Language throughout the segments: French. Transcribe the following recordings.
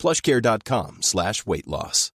plushcare.com slash weight loss.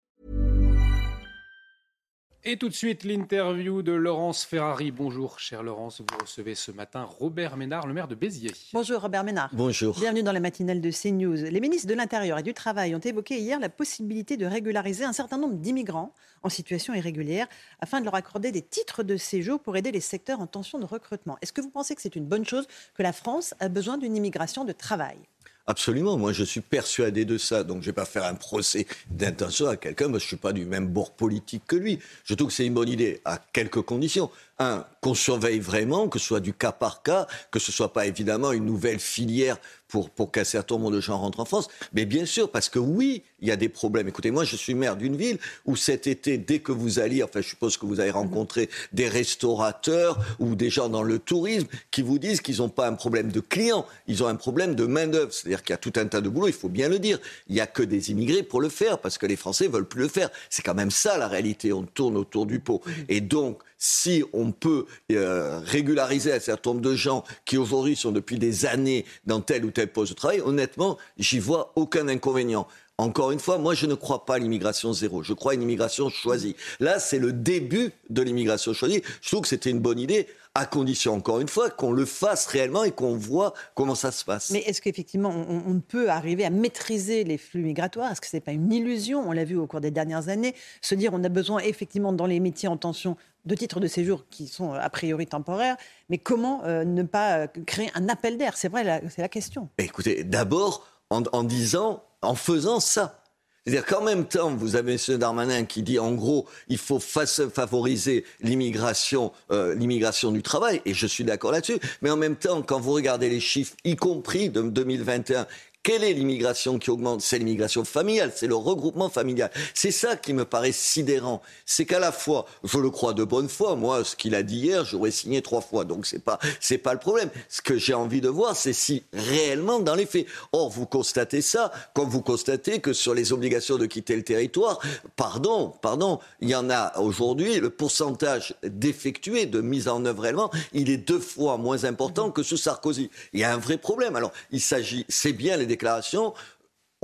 Et tout de suite, l'interview de Laurence Ferrari. Bonjour, cher Laurence. Vous recevez ce matin Robert Ménard, le maire de Béziers. Bonjour, Robert Ménard. Bonjour. Bienvenue dans la matinale de CNews. Les ministres de l'Intérieur et du Travail ont évoqué hier la possibilité de régulariser un certain nombre d'immigrants en situation irrégulière afin de leur accorder des titres de séjour pour aider les secteurs en tension de recrutement. Est-ce que vous pensez que c'est une bonne chose que la France a besoin d'une immigration de travail? Absolument, moi je suis persuadé de ça, donc je ne vais pas faire un procès d'intention à quelqu'un, parce que je ne suis pas du même bord politique que lui. Je trouve que c'est une bonne idée, à quelques conditions. Un, qu'on surveille vraiment, que ce soit du cas par cas, que ce ne soit pas évidemment une nouvelle filière pour, pour qu'un certain nombre de gens rentrent en France. Mais bien sûr, parce que oui, il y a des problèmes. Écoutez, moi, je suis maire d'une ville où cet été, dès que vous alliez, enfin, je suppose que vous avez rencontré des restaurateurs ou des gens dans le tourisme qui vous disent qu'ils n'ont pas un problème de clients, ils ont un problème de main-d'œuvre. C'est-à-dire qu'il y a tout un tas de boulot, il faut bien le dire. Il n'y a que des immigrés pour le faire parce que les Français veulent plus le faire. C'est quand même ça la réalité. On tourne autour du pot. Et donc, si on peut euh, régulariser un certain nombre de gens qui aujourd'hui sont depuis des années dans tel ou tel poste de travail, honnêtement, j'y vois aucun inconvénient. Encore une fois, moi, je ne crois pas à l'immigration zéro. Je crois à une immigration choisie. Là, c'est le début de l'immigration choisie. Je trouve que c'était une bonne idée, à condition, encore une fois, qu'on le fasse réellement et qu'on voit comment ça se passe. Mais est-ce qu'effectivement, on, on, peut arriver à maîtriser les flux migratoires? Est-ce que ce n'est pas une illusion? On l'a vu au cours des dernières années. Se dire, on a besoin effectivement, dans les métiers en tension, de titres de séjour qui sont a priori temporaires, mais comment euh, ne pas euh, créer un appel d'air? C'est vrai, c'est la question. Écoutez, d'abord en, en disant, en faisant ça. C'est-à-dire qu'en même temps, vous avez M. Darmanin qui dit en gros, il faut favoriser l'immigration, euh, l'immigration du travail, et je suis d'accord là-dessus. Mais en même temps, quand vous regardez les chiffres, y compris de 2021, quelle est l'immigration qui augmente? C'est l'immigration familiale, c'est le regroupement familial. C'est ça qui me paraît sidérant. C'est qu'à la fois, je le crois de bonne foi, moi, ce qu'il a dit hier, j'aurais signé trois fois, donc c'est pas c'est pas le problème. Ce que j'ai envie de voir, c'est si réellement dans les faits. Or, vous constatez ça, comme vous constatez que sur les obligations de quitter le territoire, pardon, pardon, il y en a aujourd'hui le pourcentage d'effectués, de mise en œuvre réellement, il est deux fois moins important que sous Sarkozy. Il y a un vrai problème. Alors, il s'agit, c'est bien les déclaration.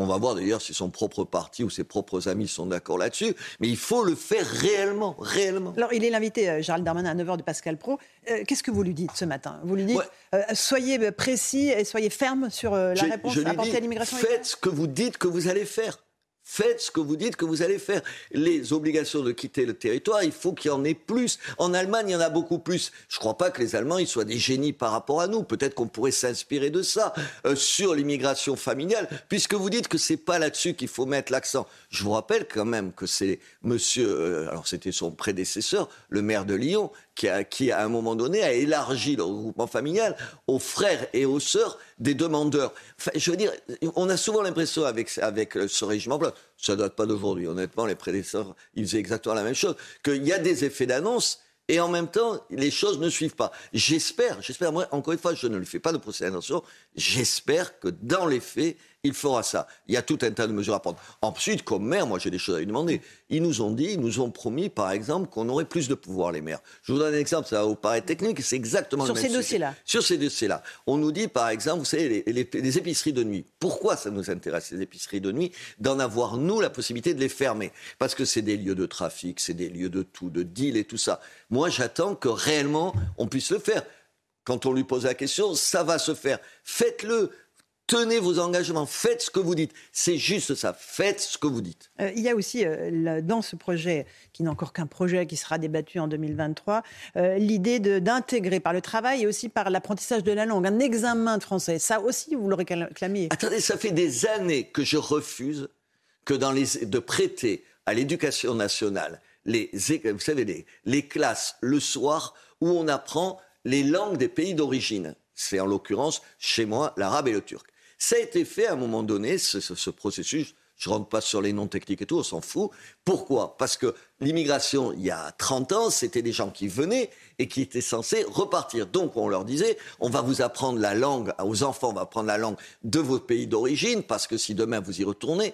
On va voir d'ailleurs si son propre parti ou ses propres amis sont d'accord là-dessus. Mais il faut le faire réellement, réellement. Alors, il est l'invité, euh, Gérald Darmanin, à 9h de Pascal Pro. Euh, qu'est-ce que vous lui dites ce matin? Vous lui dites, euh, soyez précis et soyez ferme sur la réponse apportée à l'immigration Faites ce que vous dites que vous allez faire. Faites ce que vous dites que vous allez faire. Les obligations de quitter le territoire, il faut qu'il y en ait plus. En Allemagne, il y en a beaucoup plus. Je ne crois pas que les Allemands soient des génies par rapport à nous. Peut-être qu'on pourrait s'inspirer de ça euh, sur l'immigration familiale, puisque vous dites que c'est pas là-dessus qu'il faut mettre l'accent. Je vous rappelle quand même que c'est Monsieur, euh, alors c'était son prédécesseur, le maire de Lyon, qui, a, qui à un moment donné a élargi le regroupement familial aux frères et aux sœurs des demandeurs. Enfin, je veux dire, on a souvent l'impression avec, avec ce régiment ça ne date pas d'aujourd'hui, honnêtement, les prédécesseurs, ils faisaient exactement la même chose, qu'il y a des effets d'annonce et en même temps, les choses ne suivent pas. J'espère, j'espère, moi, encore une fois, je ne lui fais pas de procès d'intention, j'espère que dans les faits, il fera ça. Il y a tout un tas de mesures à prendre. Ensuite, comme maire, moi j'ai des choses à lui demander. Ils nous ont dit, ils nous ont promis, par exemple, qu'on aurait plus de pouvoir, les maires. Je vous donne un exemple, ça va vous paraître technique, c'est exactement Sur le même ces dossiers-là. Sur ces dossiers-là. On nous dit, par exemple, vous savez, les, les, les, épiceries de nuit. Pourquoi ça nous intéresse, les épiceries de nuit D'en avoir, nous, la possibilité de les fermer? Parce que c'est des lieux de trafic, c'est des lieux de tout, de deal et tout ça. Moi, j'attends que réellement, on puisse le faire. Quand on lui pose la question, ça va se faire. Faites-le tenez vos engagements, faites ce que vous dites. C'est juste ça, faites ce que vous dites. Euh, il y a aussi euh, dans ce projet, qui n'est encore qu'un projet qui sera débattu en 2023, euh, l'idée d'intégrer par le travail et aussi par l'apprentissage de la langue un examen de français. Ça aussi, vous l'aurez réclamé. Attendez, ça fait des années que je refuse que dans les, de prêter à l'éducation nationale les, vous savez, les, les classes le soir où on apprend les langues des pays d'origine. C'est en l'occurrence chez moi l'arabe et le turc. Ça a été fait à un moment donné, ce, ce, ce processus, Je ne rentre pas sur les noms techniques et tout, on s'en fout. Pourquoi? Parce que l'immigration, il y a 30 ans, c'était des gens qui venaient et qui étaient censés repartir. Donc on leur disait, on va vous apprendre la langue, aux enfants, on va apprendre la langue de votre pays d'origine, parce que si demain vous y retournez,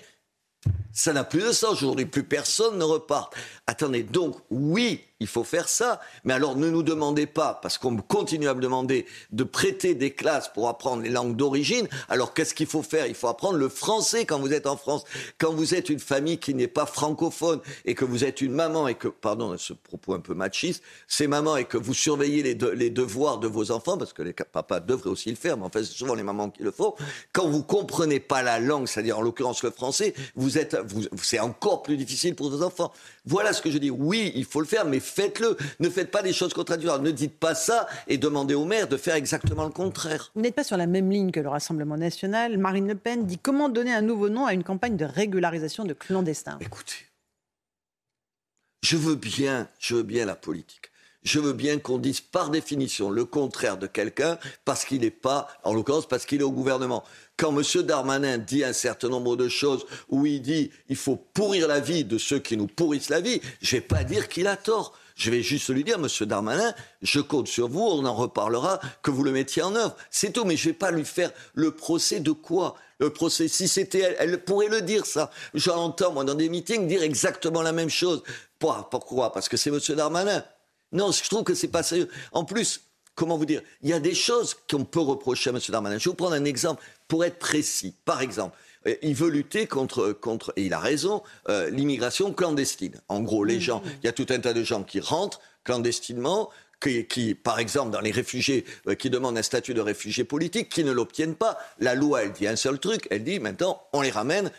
ça n'a plus de sens. Aujourd'hui, plus personne ne repart. Attendez, donc, oui, il faut faire ça. Mais alors, ne nous demandez pas, parce qu'on continue à me demander de prêter des classes pour apprendre les langues d'origine. Alors, qu'est-ce qu'il faut faire? Il faut apprendre le français quand vous êtes en France. Quand vous êtes une famille qui n'est pas francophone et que vous êtes une maman et que, pardon, ce propos un peu machiste, c'est maman et que vous surveillez les, devoirs de vos enfants, parce que les papas devraient aussi le faire, mais en fait, c'est souvent les mamans qui le font. Quand vous comprenez pas la langue, c'est-à-dire en l'occurrence le français, vous êtes, c'est encore plus difficile pour vos enfants. Voilà ce que je dis. Oui, il faut le faire, mais faites-le. Ne faites pas des choses contradictoires. Ne dites pas ça et demandez au maire de faire exactement le contraire. Vous n'êtes pas sur la même ligne que le Rassemblement national. Marine Le Pen dit comment donner un nouveau nom à une campagne de régularisation de clandestins? Écoutez, je veux bien, je veux bien la politique. Je veux bien qu'on dise par définition le contraire de quelqu'un parce qu'il n'est pas, en l'occurrence parce qu'il est au gouvernement. Quand M. Darmanin dit un certain nombre de choses où il dit il faut pourrir la vie de ceux qui nous pourrissent la vie, je ne vais pas dire qu'il a tort. Je vais juste lui dire, Monsieur Darmanin, je compte sur vous, on en reparlera, que vous le mettiez en œuvre. C'est tout, mais je ne vais pas lui faire le procès de quoi? Le procès, si c'était elle, elle pourrait le dire, ça. J'entends, moi, dans des meetings, dire exactement la même chose. Pourquoi Parce que c'est Monsieur Darmanin. Non, je trouve que c'est pas sérieux. En plus, comment vous dire Il y a des choses qu'on peut reprocher à M. Darmanin. Je vais vous prendre un exemple pour être précis. Par exemple, il veut lutter contre, contre et il a raison, euh, l'immigration clandestine. En gros, les gens, il y a tout un tas de gens qui rentrent clandestinement, qui, par exemple, dans les réfugiés euh, qui demandent un statut de réfugié politique, qui ne l'obtiennent pas. La loi, elle dit un seul truc, elle dit maintenant, on les ramène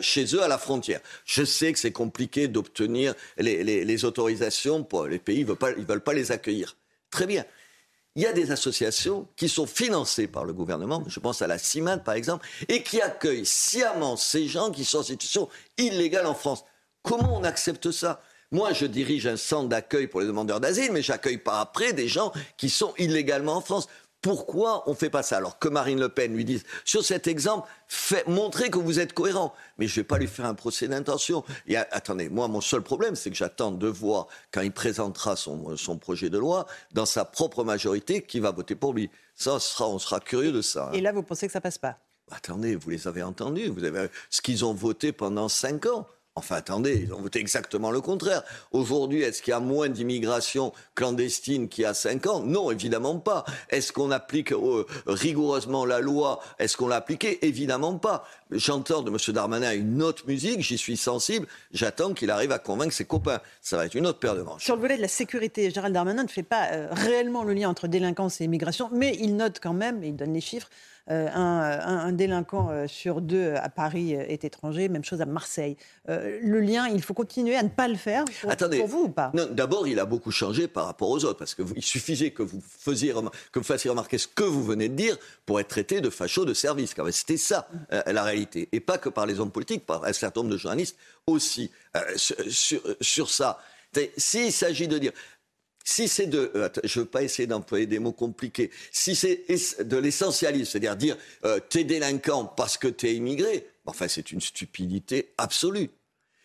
chez eux à la frontière. Je sais que c'est compliqué d'obtenir les, autorisations, pour, les pays ne veulent, veulent pas les accueillir. Très bien il y a des associations qui sont financées par le gouvernement, je pense à la CIMAD par exemple, et qui accueillent sciemment ces gens qui sont en situation illégale en France. Comment on accepte ça? Moi, je dirige un centre d'accueil pour les demandeurs d'asile, mais j'accueille pas après des gens qui sont illégalement en France. Pourquoi on ne fait pas ça Alors que Marine Le Pen lui dise, sur cet exemple, fait, montrez que vous êtes cohérent. Mais je ne vais pas lui faire un procès d'intention. Attendez, moi, mon seul problème, c'est que j'attends de voir, quand il présentera son, son, projet de loi, dans sa propre majorité, qui va voter pour lui. Ça, on sera, on sera curieux de ça. Et là, vous pensez que ça passe pas? Attendez, vous les avez entendus. Vous avez ce qu'ils ont voté pendant cinq ans. Enfin, attendez, ils ont voté exactement le contraire. Aujourd'hui, est-ce qu'il y a moins d'immigration clandestine qu'il y a cinq ans? Non, évidemment pas. Est-ce qu'on applique euh, rigoureusement la loi? Est-ce qu'on l'a appliquée? Évidemment pas. J'entends de M. Darmanin une autre musique, j'y suis sensible. J'attends qu'il arrive à convaincre ses copains. Ça va être une autre paire de manches. Sur le volet de la sécurité, Gérald Darmanin ne fait pas euh, réellement le lien entre délinquance et immigration, mais il note quand même, et il donne les chiffres, euh, un, délinquant euh, sur deux à Paris est étranger, même chose à Marseille. Euh, le lien, il faut continuer à ne pas le faire pour, Attendez, pour vous ou pas? D'abord, il a beaucoup changé par rapport aux autres, parce qu'il suffisait que vous, faisiez, que vous fassiez remarquer ce que vous venez de dire pour être traité de facho de service. C'était ça la réalité, et pas que par les hommes politiques, par un certain nombre de journalistes aussi. sur, sur ça, s'il s'agit de dire si c'est de, euh, veux pas essayer d'employer des mots compliqués, si c'est de l'essentialisme, c'est-à-dire dire, euh, t'es délinquant parce que t'es immigré, enfin c'est une stupidité absolue.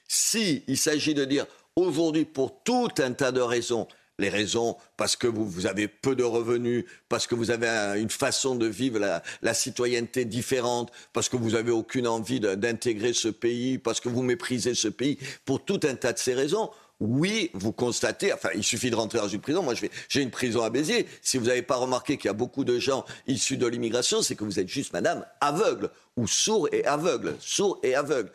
Si il s'agit de dire aujourd'hui pour tout un tas de raisons, les raisons parce que vous, vous, avez peu de revenus, parce que vous avez une façon de vivre la, la, citoyenneté différente, parce que vous n'avez aucune envie d'intégrer ce pays, parce que vous méprisez ce pays, pour tout un tas de ces raisons, oui, vous constatez, enfin, il suffit de rentrer dans une prison. Moi, j'ai une prison à Béziers. Si vous n'avez pas remarqué qu'il y a beaucoup de gens issus de l'immigration, c'est que vous êtes juste, madame, aveugle ou et aveugle. Sourd et aveugle.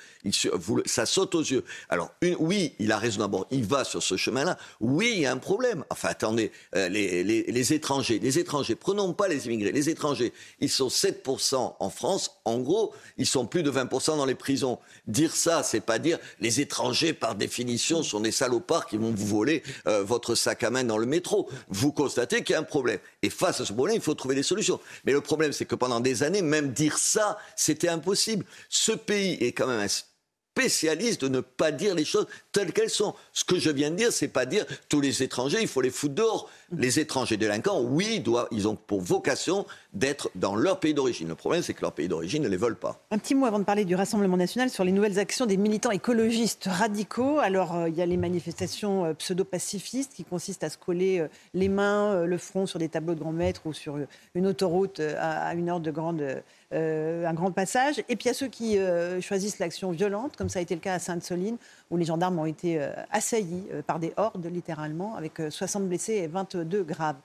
ça saute aux yeux. Alors, oui, il a raison d'abord, il va sur ce chemin-là. Oui, il y a un problème. Enfin, attendez, euh, les, étrangers, les étrangers, prenons pas les immigrés, les étrangers, ils sont 7% en France. En gros, ils sont plus de 20% dans les prisons. Dire ça, c'est pas dire les étrangers, par définition, sont des salopards qui vont vous voler euh, votre sac à main dans le métro. Vous constatez qu'il y a un problème. Et face à ce problème, il faut trouver des solutions. Mais le problème, c'est que pendant des années, même dire ça, c'est c'était impossible. Ce pays est quand même spécialiste de ne pas dire les choses telles qu'elles sont. Ce que je viens de dire, c'est pas dire tous les étrangers, il faut les foutre dehors. Les étrangers délinquants, oui, ils ont pour vocation d'être dans leur pays d'origine. Le problème, c'est que leur pays d'origine ne les vole pas. Un petit mot avant de parler du Rassemblement national sur les nouvelles actions des militants écologistes radicaux. Alors, euh, il y a les manifestations euh, pseudo-pacifistes qui consistent à se coller euh, les mains, le front sur des tableaux de grand mètre ou sur une autoroute à, une heure de grande, un grand passage. Et puis, il y a ceux qui choisissent l'action violente, comme ça a été le cas à Sainte-Soline, où les gendarmes ont été assaillis par des hordes, littéralement, avec 60 blessés et 22 graves.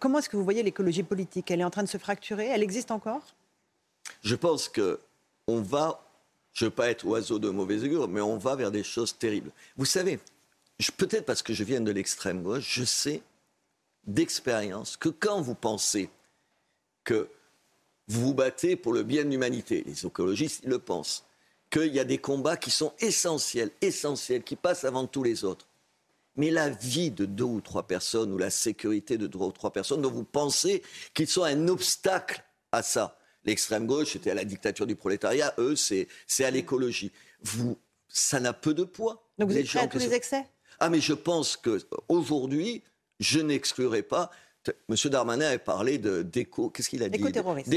Comment est-ce que vous voyez l'écologie politique? Elle est en train de se fracturer? Elle existe encore? Je pense que on va, je ne veux pas être oiseau de mauvais augure, mais on va vers des choses terribles. Vous savez, peut-être parce que je viens de l'extrême gauche, je sais d'expérience que quand vous pensez que vous vous battez pour le bien de l'humanité, les écologistes le pensent, qu'il y a des combats qui sont essentiels, essentiels, qui passent avant tous les autres mais la vie de deux ou trois personnes ou la sécurité de deux ou trois personnes dont vous pensez qu'ils sont un obstacle à ça. L'extrême gauche, c'était à la dictature du prolétariat, eux, c'est à l'écologie. Vous, ça n'a peu de poids. Donc vous êtes prêt à tous les excès? Ah, mais je pense qu'aujourd'hui, je n'exclurai pas. Monsieur Darmanin a parlé d'éco. Qu'est-ce qu'il a dit? D'éco-terrorisme. Je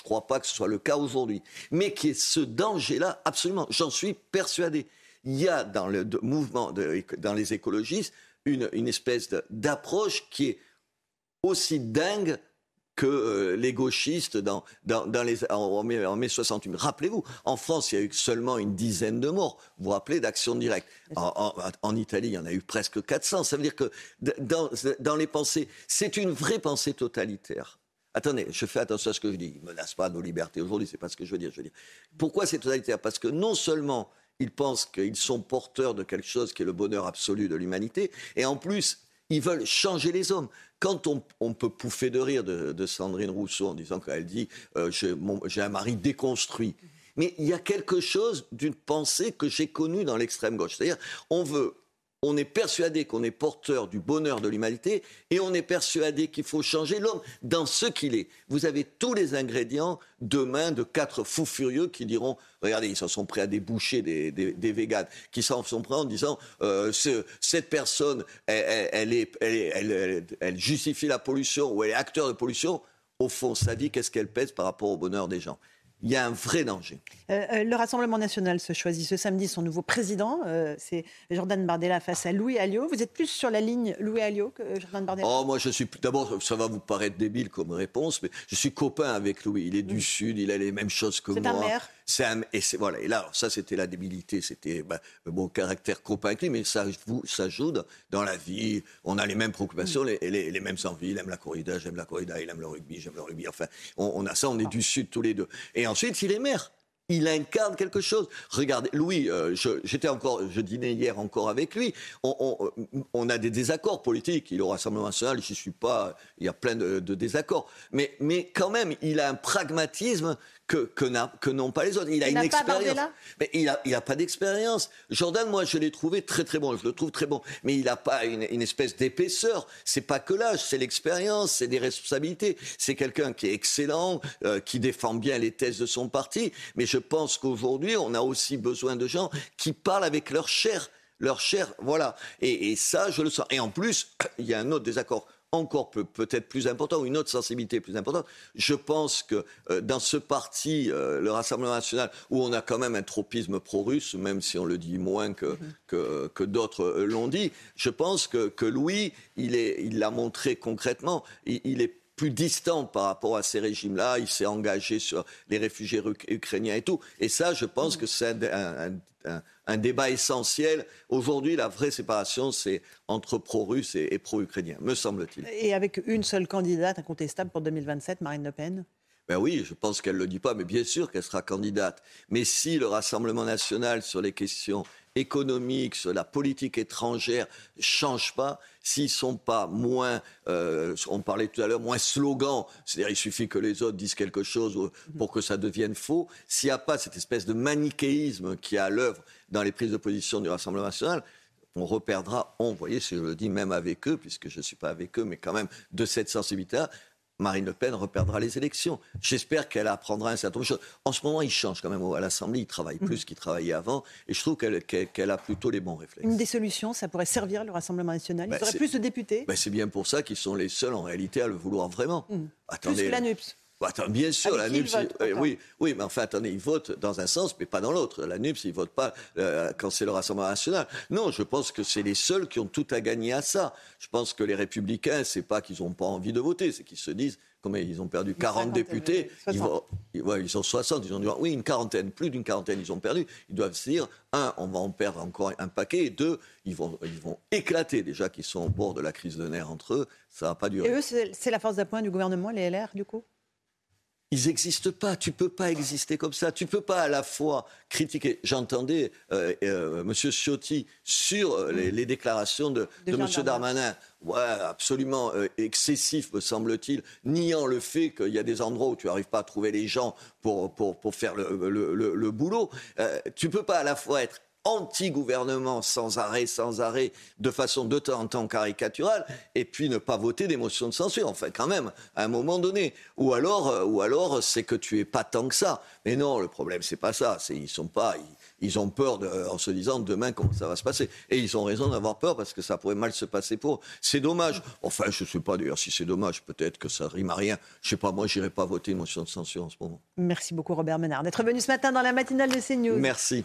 ne crois pas que ce soit le cas aujourd'hui. Mais qui est ce danger-là, absolument. J'en suis persuadé il y a dans le mouvement, dans les écologistes, une, espèce d'approche qui est aussi dingue que euh, les gauchistes dans, les, en, mai, 68. Rappelez-vous, en France, il y a eu seulement une dizaine de morts. Vous vous rappelez d'Action Directe? En, Italie, il y en a eu presque 400. Ça veut dire que dans, dans les pensées, c'est une vraie pensée totalitaire. Attendez, je fais attention à ce que je dis. Il ne menace pas nos libertés aujourd'hui, c'est pas ce que je veux dire. Je veux dire. Pourquoi c'est totalitaire? Parce que non seulement ils pensent qu'ils sont porteurs de quelque chose qui est le bonheur absolu de l'humanité. Et en plus, ils veulent changer les hommes. Quand on, peut pouffer de rire de, Sandrine Rousseau en disant qu'elle dit euh, j'ai un mari déconstruit. Mais il y a quelque chose d'une pensée que j'ai connue dans l'extrême gauche. C'est-à-dire, on veut on est persuadé qu'on est porteur du bonheur de l'humanité et on est persuadé qu'il faut changer l'homme dans ce qu'il est. Vous avez tous les ingrédients demain de quatre fous furieux qui diront regardez, ils s'en sont prêts à déboucher des, des, véganes, qui s'en sont prêts en disant euh, cette personne, elle justifie la pollution ou elle est acteur de pollution. Au fond, sa vie, qu'est-ce qu'elle pèse par rapport au bonheur des gens il y a un vrai danger. Euh, euh, le Rassemblement national se choisit ce samedi son nouveau président. Euh, c'est Jordan Bardella face à Louis Alliot. Vous êtes plus sur la ligne Louis Alliot que Jordan Bardella? Oh, moi, je suis. D'abord, ça va vous paraître débile comme réponse, mais je suis copain avec Louis. Il est du mm. Sud, il a les mêmes choses que moi. C'est un maire et voilà. Et là, ça, c'était la débilité, c'était bah, mon caractère lui, mais ça, vous, ça joue dans la vie. On a les mêmes préoccupations, mm. les, les, mêmes envies. Il aime la corrida, j'aime la corrida. Il aime le rugby, j'aime le rugby. Enfin, on, a ça, on est du Sud tous les deux. Et ensuite, il est maire il incarne quelque chose. Regardez, Louis, euh, j'étais encore, je dînais hier encore avec lui. On, on, a des désaccords politiques. Il est au Rassemblement national, je suis pas. Il y a plein de, de, désaccords. Mais, mais quand même, il a un pragmatisme que, que n'ont pas les autres. Il a une expérience. Mais il n'a il a pas d'expérience. Jordan, moi, je l'ai trouvé très très bon. Je le trouve très bon. Mais il n'a pas une, une, espèce d'épaisseur. C'est pas que l'âge, c'est l'expérience, c'est des responsabilités. C'est quelqu'un qui est excellent, euh, qui défend bien les thèses de son parti. Mais je pense qu'aujourd'hui, on a aussi besoin de gens qui parlent avec leur chair leur chair, voilà. Et, et, ça, je le sens. Et en plus, il y a un autre désaccord encore peut-être plus important, ou une autre sensibilité plus importante. Je pense que euh, dans ce parti, euh, le Rassemblement national, où on a quand même un tropisme pro-russe, même si on le dit moins que, mhm. que, que d'autres euh, l'ont dit, je pense que, que Louis, il l'a il montré concrètement, il, il est plus distant par rapport à ces régimes-là. Il s'est engagé sur les réfugiés ukrainiens et tout. Et ça, je pense que c'est un, débat essentiel. Aujourd'hui, la vraie séparation, c'est entre pro-russe et, pro-ukrainien, me semble-t-il. Et avec une seule candidate incontestable pour 2027, Marine Le Pen? Ben oui, je pense qu'elle ne le dit pas, mais bien sûr qu'elle sera candidate. Mais si le Rassemblement national sur les questions économique, sur la politique étrangère change pas, s'ils sont pas moins, euh, on parlait tout à l'heure, moins slogans, c'est-à-dire il suffit que les autres disent quelque chose pour que ça devienne faux, s'il n'y a pas cette espèce de manichéisme qui est à l'œuvre dans les prises de position du Rassemblement national, on reperdra, on, vous voyez, si je le dis même avec eux, puisque je ne suis pas avec eux, mais quand même de cette sensibilité-là, Marine Le Pen reperdra les élections. J'espère qu'elle apprendra un certain nombre de choses. En ce moment, il change quand même à l'Assemblée, il travaille plus qu'il travaillait avant, et je trouve qu'elle a plutôt les bons réflexes. Une des solutions, ça pourrait servir le Rassemblement national. Il ben, plus de députés. Ben, c'est bien pour ça qu'ils sont les seuls en réalité à le vouloir vraiment. Mmh. Attendez, plus que la NUPS. Bah, bien sûr, la NUPS, oui, oui, mais enfin, attendez, ils votent dans un sens, mais pas dans l'autre. La NUPS, ils votent pas euh, quand c'est le Rassemblement national. Non, je pense que c'est les seuls qui ont tout à gagner à ça. Je pense que les Républicains, c'est pas qu'ils n'ont pas envie de voter, c'est qu'ils se disent, comme ils ont perdu 40 députés, ils, vont, ils, sont 60, ils ont dit, oui, une quarantaine, plus d'une quarantaine, ils ont perdu. Ils doivent se dire, un, on va en perdre encore un paquet, et deux, ils vont, ils vont éclater déjà qu'ils sont au bord de la crise de nerfs entre eux. Ça va pas durer. Et eux, c'est la force d'appoint du gouvernement, les LR, du coup? Ils n'existent pas. Tu peux pas exister comme ça. Tu peux pas à la fois critiquer. J'entendais euh, euh, M. Ciotti sur euh, les, déclarations de, de, M. Darmanin. Ouais, absolument excessif, me semble-t-il, niant le fait qu'il y a des endroits où tu n'arrives pas à trouver les gens pour, pour, pour faire le, le, le boulot. tu peux pas à la fois être anti-gouvernement sans arrêt, sans arrêt, de façon de temps en temps caricaturale, et puis ne pas voter des motions de censure, enfin quand même, à un moment donné. Ou alors, euh, ou alors c'est que tu es pas tant que ça. Mais non, le problème c'est pas ça. C'est ils sont pas, ils, ont peur en se disant demain comment ça va se passer. Et ils ont raison d'avoir peur parce que ça pourrait mal se passer pour. C'est dommage. Enfin, je sais pas d'ailleurs si c'est dommage. Peut-être que ça rime à rien. Je sais pas. Moi, j'irai pas voter une motion de censure en ce moment. Merci beaucoup Robert Ménard d'être venu ce matin dans la matinale de CNews. Merci.